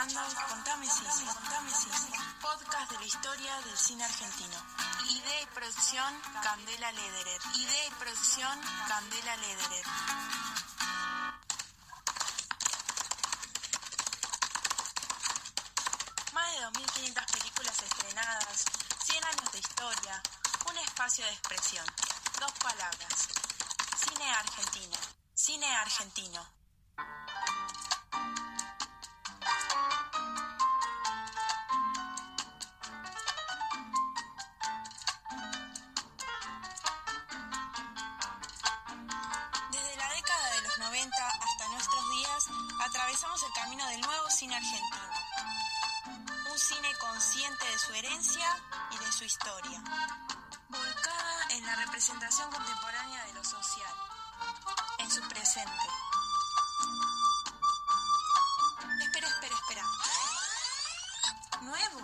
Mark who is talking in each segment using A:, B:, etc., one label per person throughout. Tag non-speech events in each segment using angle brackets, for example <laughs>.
A: escuchando Contame Cine, Contame Cine, podcast de la historia del cine argentino. Idea y producción Candela Lederer. Idea y producción Candela Lederer. Más de 2.500 películas estrenadas, 100 años de historia, un espacio de expresión, dos palabras. Cine argentino. Cine argentino. Cine argentino. Un cine consciente de su herencia y de su historia. Volcada en la representación contemporánea de lo social. En su presente. Espera, espera, espera. ¿Nuevo?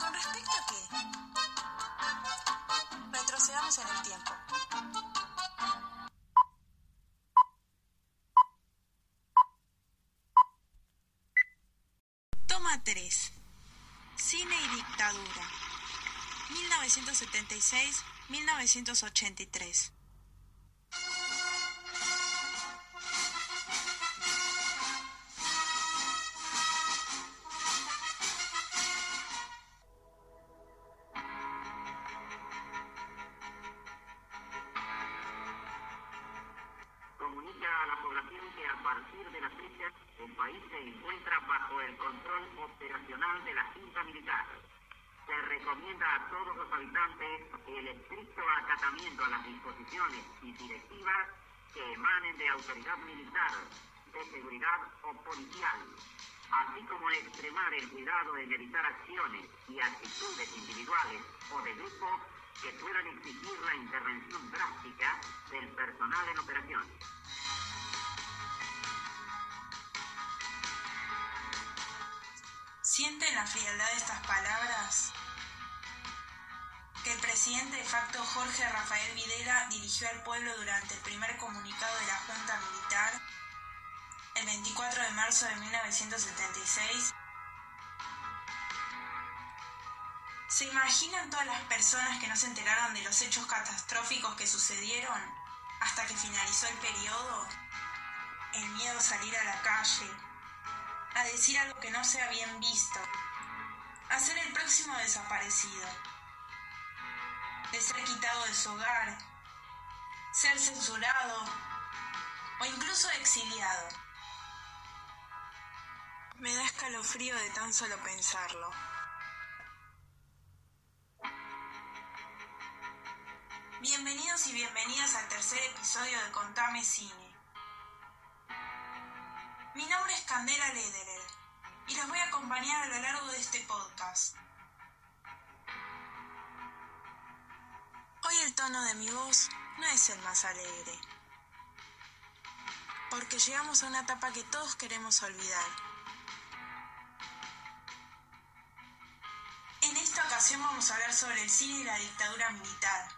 A: ¿Con respecto a qué? Retrocedamos en el tiempo.
B: Comunica a la población que a partir de las fechas el país se encuentra bajo el control operacional de la cinta militar. Se recomienda a todos habitantes el estricto acatamiento a las disposiciones y directivas que emanen de autoridad militar, de seguridad o policial, así como extremar el cuidado en evitar acciones y actitudes individuales o de grupo que puedan exigir la intervención drástica del personal en operaciones.
A: ¿Sienten la frialdad de estas palabras? El presidente de facto Jorge Rafael Videla dirigió al pueblo durante el primer comunicado de la Junta Militar el 24 de marzo de 1976. ¿Se imaginan todas las personas que no se enteraron de los hechos catastróficos que sucedieron hasta que finalizó el periodo? El miedo a salir a la calle, a decir algo que no sea bien visto, a ser el próximo desaparecido, de ser quitado de su hogar, ser censurado o incluso exiliado. Me da escalofrío de tan solo pensarlo. Bienvenidos y bienvenidas al tercer episodio de Contame Cine. Mi nombre es Candela Lederer y los voy a acompañar a lo largo de este podcast. Tono de mi voz no es el más alegre, porque llegamos a una etapa que todos queremos olvidar. En esta ocasión vamos a hablar sobre el cine y la dictadura militar,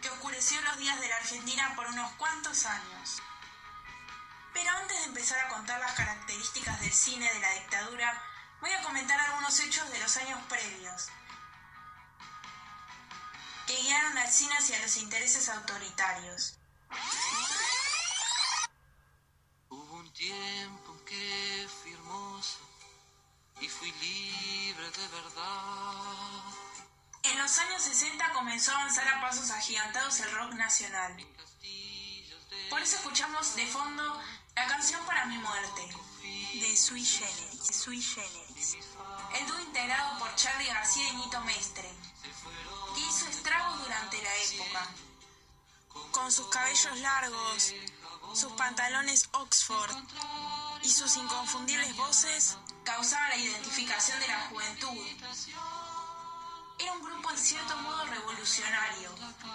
A: que oscureció los días de la Argentina por unos cuantos años. Pero antes de empezar a contar las características del cine de la dictadura, voy a comentar algunos hechos de los años previos, que guiaron al cine hacia los intereses autoritarios.
C: Hubo un tiempo en que fui hermosa y fui libre de verdad.
A: En los años 60 comenzó a avanzar a pasos agigantados el rock nacional. Por eso escuchamos de fondo la canción Para mi muerte, de Sui Generis. Sui Generis. El dúo integrado por Charlie García y Nito Mestre, época. Con sus cabellos largos, sus pantalones Oxford y sus inconfundibles voces, causaba la identificación de la juventud. Era un grupo en cierto modo revolucionario,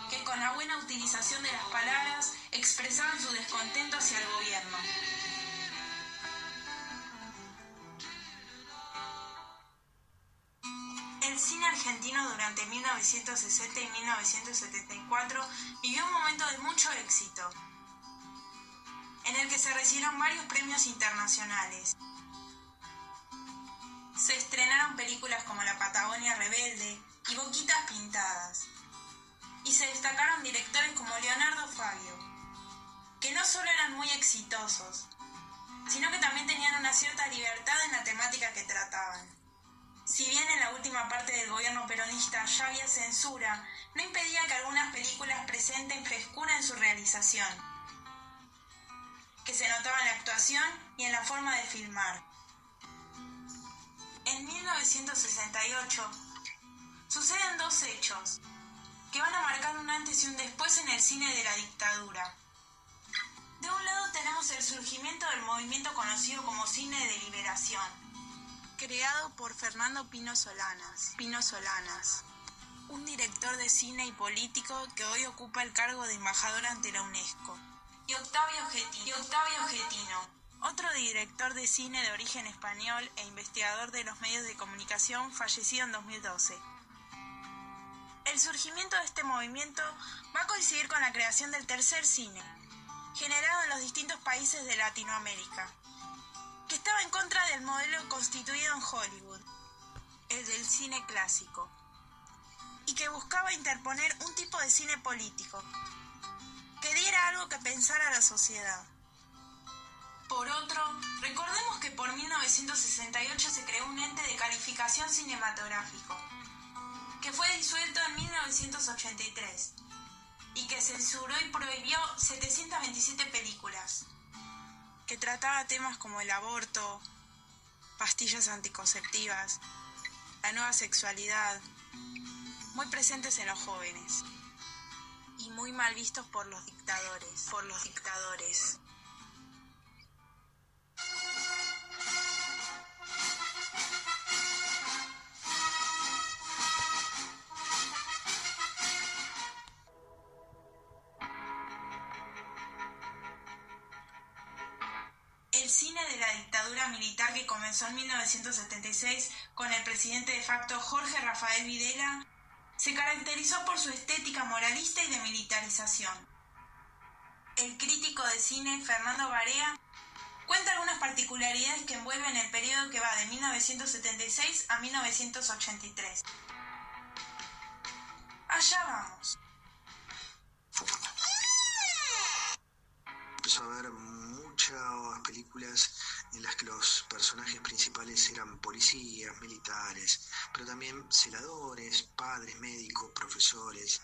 A: que con la buena utilización de las palabras expresaban su descontento hacia el gobierno. Durante 1960 y 1974 vivió un momento de mucho éxito, en el que se recibieron varios premios internacionales. se estrenaron películas como La Patagonia Rebelde y Boquitas Pintadas. Y se destacaron directores como Leonardo Fabio, que no solo eran muy exitosos, sino que también tenían una cierta libertad en la temática que trataban. Si bien en la última parte del gobierno peronista ya había censura, no impedía que algunas películas presenten frescura en su realización, que se notaba en la actuación y en la forma de filmar. En 1968 suceden dos hechos que van a marcar un antes y un después en el cine de la dictadura. De un lado tenemos el surgimiento del movimiento conocido como cine de liberación, creado por Fernando Pino Solanas. Pino Solanas, un director de cine y político que hoy ocupa el cargo de embajador ante la UNESCO. Y Octavio Getino, y Octavio Getino otro director de cine de origen español e investigador de los medios de comunicación fallecido en 2012. El surgimiento de este movimiento va a coincidir con la creación del tercer cine, generado en los distintos países de Latinoamérica, que estaba en contra del modelo constituido en Hollywood, el del cine clásico, y que buscaba interponer un tipo de cine político, que diera algo que pensar a la sociedad. Por otro, recordemos que por 1968 se creó un ente de calificación cinematográfico, que fue disuelto en 1983 y que censuró y prohibió 727 películas, que trataba temas como el aborto, pastillas anticonceptivas, la nueva sexualidad, muy presentes en los jóvenes y muy mal vistos por los dictadores. Militar que comenzó en 1976 con el presidente de facto Jorge Rafael Videla se caracterizó por su estética moralista y de militarización. El crítico de cine Fernando Barea cuenta algunas particularidades que envuelven el periodo que va de 1976 a 1983. Allá vamos.
D: Empezó a ver muchas películas en las que los personajes principales eran policías, militares, pero también celadores, padres, médicos, profesores.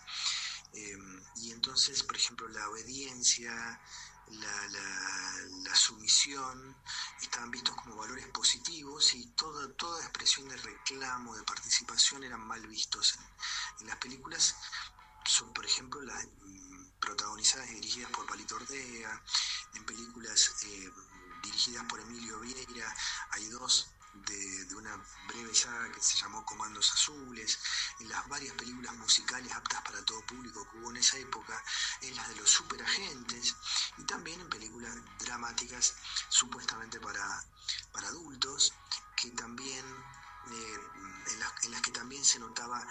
D: Eh, y entonces, por ejemplo, la obediencia, la, la, la, sumisión estaban vistos como valores positivos y toda, toda expresión de reclamo, de participación eran mal vistos en, en las películas. Son, por ejemplo, las protagonizadas y dirigidas por Palito Ortega, en películas eh, dirigidas por Emilio Vieira, hay dos de, una breve saga que se llamó Comandos Azules, en las varias películas musicales aptas para todo público que hubo en esa época, en las de los superagentes. Y también en películas dramáticas supuestamente para, para adultos, que también eh, en, las, en, las, que también se notaba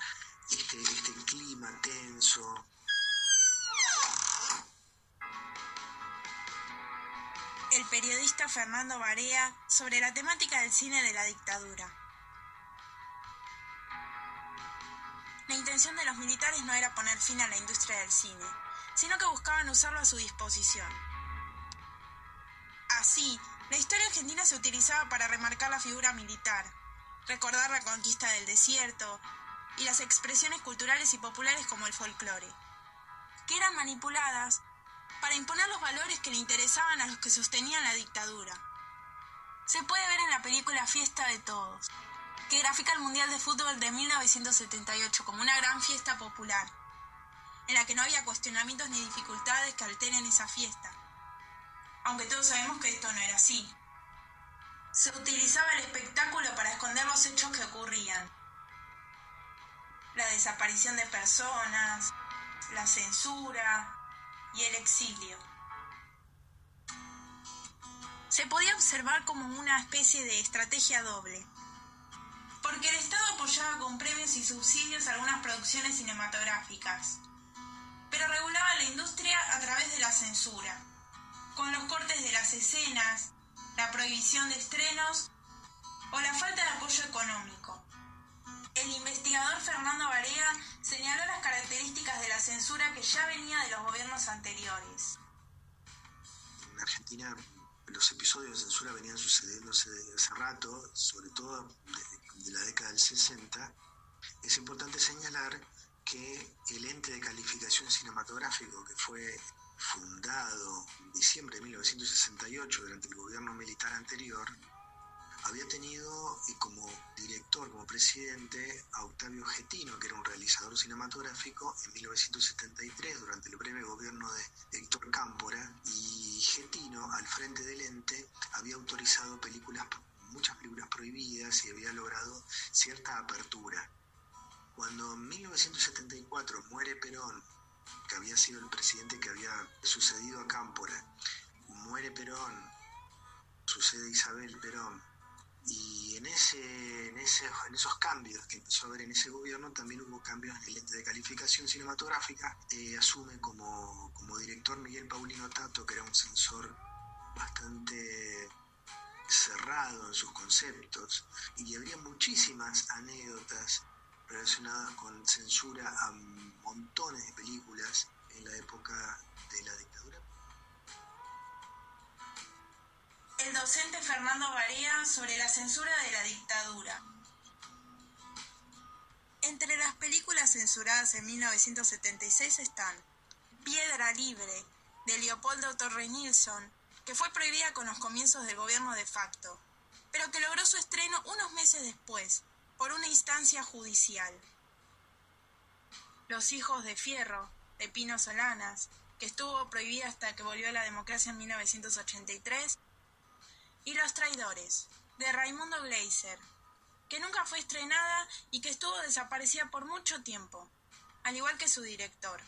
D: este, este clima tenso,
A: el periodista Fernando Barea sobre la temática del cine de la dictadura. La intención de los militares no era poner fin a la industria del cine, sino que buscaban usarlo a su disposición. Así, la historia argentina se utilizaba para remarcar la figura militar, recordar la conquista del desierto y las expresiones culturales y populares como el folclore, que eran manipuladas para imponer los valores que le interesaban a los que sostenían la dictadura. Se puede ver en la película Fiesta de Todos, que grafica el Mundial de Fútbol de 1978 como una gran fiesta popular, en la que no había cuestionamientos ni dificultades que alteren esa fiesta, aunque todos sabemos que esto no era así. Se utilizaba el espectáculo para esconder los hechos que ocurrían. La desaparición de personas, la censura, y el exilio. Se podía observar como una especie de estrategia doble, porque el Estado apoyaba con premios y subsidios algunas producciones cinematográficas, pero regulaba la industria a través de la censura, con los cortes de las escenas, la prohibición de estrenos o la falta de apoyo económico. El investigador Fernando Barea señaló las características de la censura que ya venía de los gobiernos anteriores.
D: En Argentina los episodios de censura venían sucediéndose hace rato, sobre todo de, de la década del 60. Es importante señalar que el ente de calificación cinematográfico que fue fundado en diciembre de 1968 durante el gobierno militar anterior, había tenido como director, como presidente, a Octavio Getino, que era un realizador cinematográfico, en 1973, durante el breve gobierno de Héctor Cámpora, y Getino, al frente del ente, había autorizado películas, muchas películas prohibidas y había logrado cierta apertura. Cuando en 1974 muere Perón, que había sido el presidente que había sucedido a Cámpora, muere Perón, sucede Isabel Perón, y en, ese, en, ese, en esos cambios que empezó a haber en ese gobierno también hubo cambios en el ente de calificación cinematográfica. Eh, asume como, como director Miguel Paulino Tato, que era un censor bastante cerrado en sus conceptos y habría muchísimas anécdotas relacionadas con censura a montones de películas en la época de la dictadura.
A: El docente Fernando Barea sobre la censura de la dictadura. Entre las películas censuradas en 1976 están Piedra Libre, de Leopoldo Torre Nilsson, que fue prohibida con los comienzos del gobierno de facto, pero que logró su estreno unos meses después, por una instancia judicial. Los hijos de Fierro, de Pino Solanas, que estuvo prohibida hasta que volvió a la democracia en 1983, y Los Traidores, de Raimundo Gleiser, que nunca fue estrenada y que estuvo desaparecida por mucho tiempo, al igual que su director.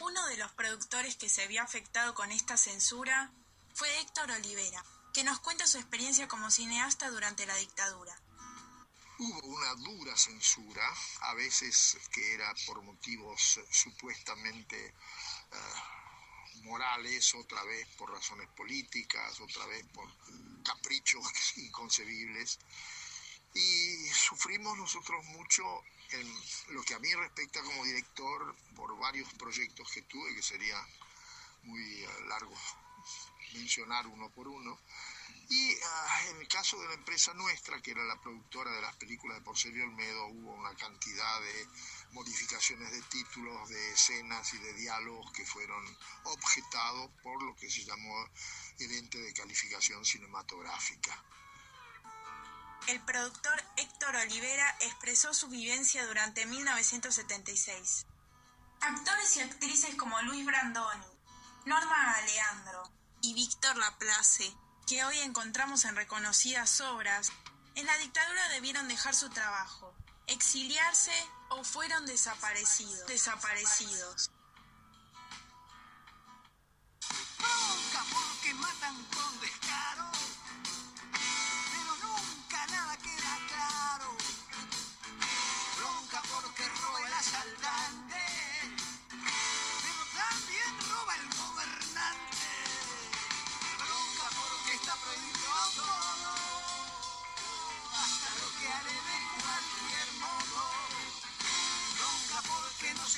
A: Uno de los productores que se vio afectado con esta censura fue Héctor Olivera, que nos cuenta su experiencia como cineasta durante la dictadura.
E: Hubo una dura censura, a veces que era por motivos supuestamente uh, morales, otra vez por razones políticas, otra vez por caprichos <laughs> inconcebibles. Y sufrimos nosotros mucho en lo que a mí respecta como director por varios proyectos que tuve, que sería muy uh, largo mencionar uno por uno. Y uh, en el caso de la empresa nuestra, que era la productora de las películas de Porcelio Olmedo, hubo una cantidad de modificaciones de títulos, de escenas y de diálogos que fueron objetados por lo que se llamó el ente de calificación cinematográfica.
A: El productor Héctor Olivera expresó su vivencia durante 1976. Actores y actrices como Luis Brandoni, Norma Aleandro y Víctor Laplace, que hoy encontramos en reconocidas obras, en la dictadura debieron dejar su trabajo, exiliarse o fueron desaparecidos. desaparecidos.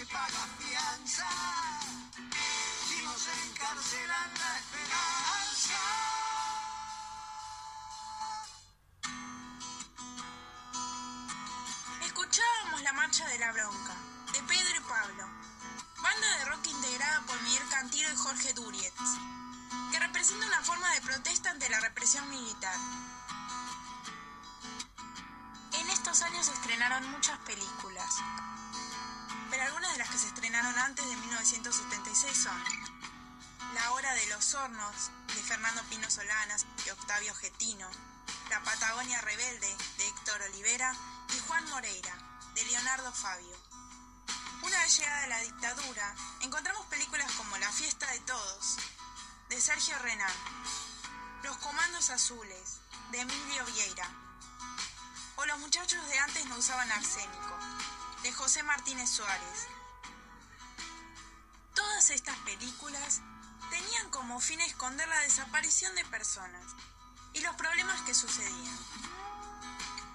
F: Paga fianza, si no se encarcelan la esperanza.
A: Escuchábamos la marcha de la bronca, de Pedro y Pablo, banda de rock integrada por Miguel Cantilo y Jorge Durietz, que representa una forma de protesta ante la represión militar. En estos años estrenaron muchas películas, pero algunas de las que se estrenaron antes de 1976 son La Hora de los Hornos, de Fernando Pino Solanas y Octavio Getino, La Patagonia Rebelde, de Héctor Olivera, y Juan Moreira, de Leonardo Fabio. Una vez llegada la dictadura, encontramos películas como La Fiesta de Todos, de Sergio Renán, Los Comandos Azules, de Emilio Vieira, o Los Muchachos de antes no usaban arsénico, de José Martínez Suárez. Todas estas películas tenían como fin esconder la desaparición de personas y los problemas que sucedían.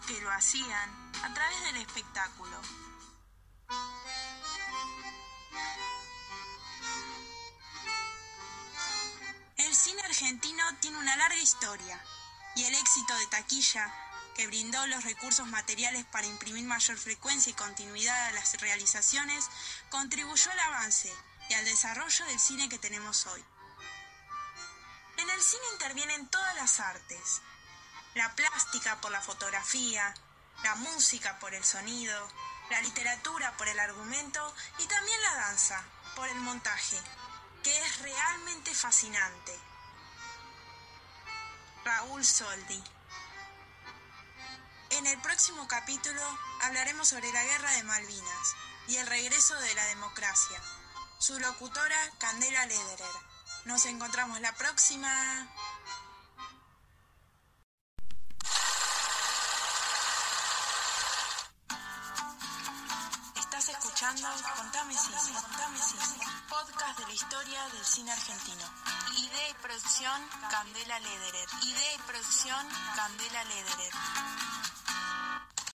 A: Que lo hacían a través del espectáculo. El cine argentino tiene una larga historia y el éxito de taquilla que brindó los recursos materiales para imprimir mayor frecuencia y continuidad a las realizaciones, contribuyó al avance y al desarrollo del cine que tenemos hoy. En el cine intervienen todas las artes, la plástica por la fotografía, la música por el sonido, la literatura por el argumento y también la danza por el montaje, que es realmente fascinante. Raúl Soldi en el próximo capítulo hablaremos sobre la guerra de Malvinas y el regreso de la democracia. Su locutora Candela Lederer. Nos encontramos la próxima. Estás escuchando Contame Cine, Contame Cine, podcast de la historia del cine argentino. Idea y producción Candela Lederer. Idea y producción Candela Lederer.